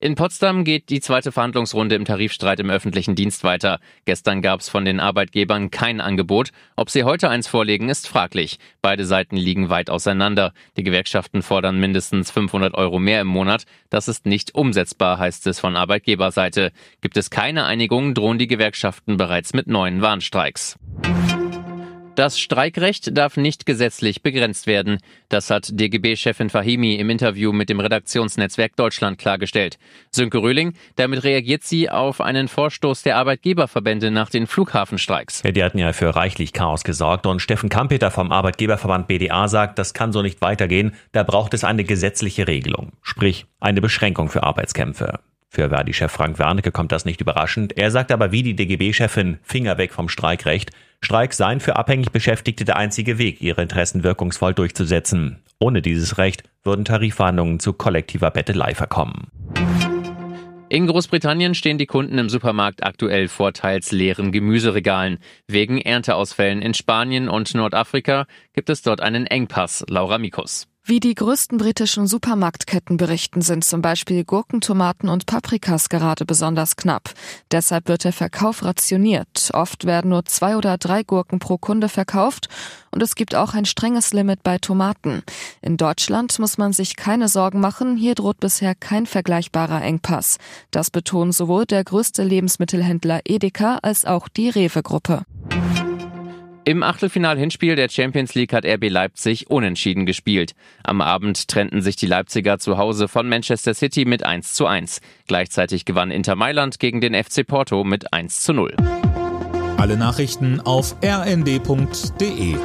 In Potsdam geht die zweite Verhandlungsrunde im Tarifstreit im öffentlichen Dienst weiter. Gestern gab es von den Arbeitgebern kein Angebot. Ob sie heute eins vorlegen, ist fraglich. Beide Seiten liegen weit auseinander. Die Gewerkschaften fordern mindestens 500 Euro mehr im Monat. Das ist nicht umsetzbar, heißt es von Arbeitgeberseite. Gibt es keine Einigung, drohen die Gewerkschaften bereits mit neuen Warnstreiks. Das Streikrecht darf nicht gesetzlich begrenzt werden. Das hat DGB-Chefin Fahimi im Interview mit dem Redaktionsnetzwerk Deutschland klargestellt. Sönke Röhling, damit reagiert sie auf einen Vorstoß der Arbeitgeberverbände nach den Flughafenstreiks. Die hatten ja für reichlich Chaos gesorgt und Steffen Kampeter vom Arbeitgeberverband BDA sagt, das kann so nicht weitergehen. Da braucht es eine gesetzliche Regelung. Sprich, eine Beschränkung für Arbeitskämpfe. Für Verdi-Chef Frank Wernicke kommt das nicht überraschend. Er sagt aber wie die DGB-Chefin Finger weg vom Streikrecht. Streiks seien für abhängig Beschäftigte der einzige Weg, ihre Interessen wirkungsvoll durchzusetzen. Ohne dieses Recht würden Tarifverhandlungen zu kollektiver Bettelei verkommen. In Großbritannien stehen die Kunden im Supermarkt aktuell vor teils leeren Gemüseregalen. Wegen Ernteausfällen in Spanien und Nordafrika gibt es dort einen Engpass. Laura Mikus. Wie die größten britischen Supermarktketten berichten, sind zum Beispiel Gurken, Tomaten und Paprikas gerade besonders knapp. Deshalb wird der Verkauf rationiert. Oft werden nur zwei oder drei Gurken pro Kunde verkauft und es gibt auch ein strenges Limit bei Tomaten. In Deutschland muss man sich keine Sorgen machen, hier droht bisher kein vergleichbarer Engpass. Das betonen sowohl der größte Lebensmittelhändler Edeka als auch die Rewe-Gruppe. Im Achtelfinal-Hinspiel der Champions League hat RB Leipzig unentschieden gespielt. Am Abend trennten sich die Leipziger zu Hause von Manchester City mit 1 zu 1. Gleichzeitig gewann Inter Mailand gegen den FC Porto mit 1 zu 0. Alle Nachrichten auf rnd.de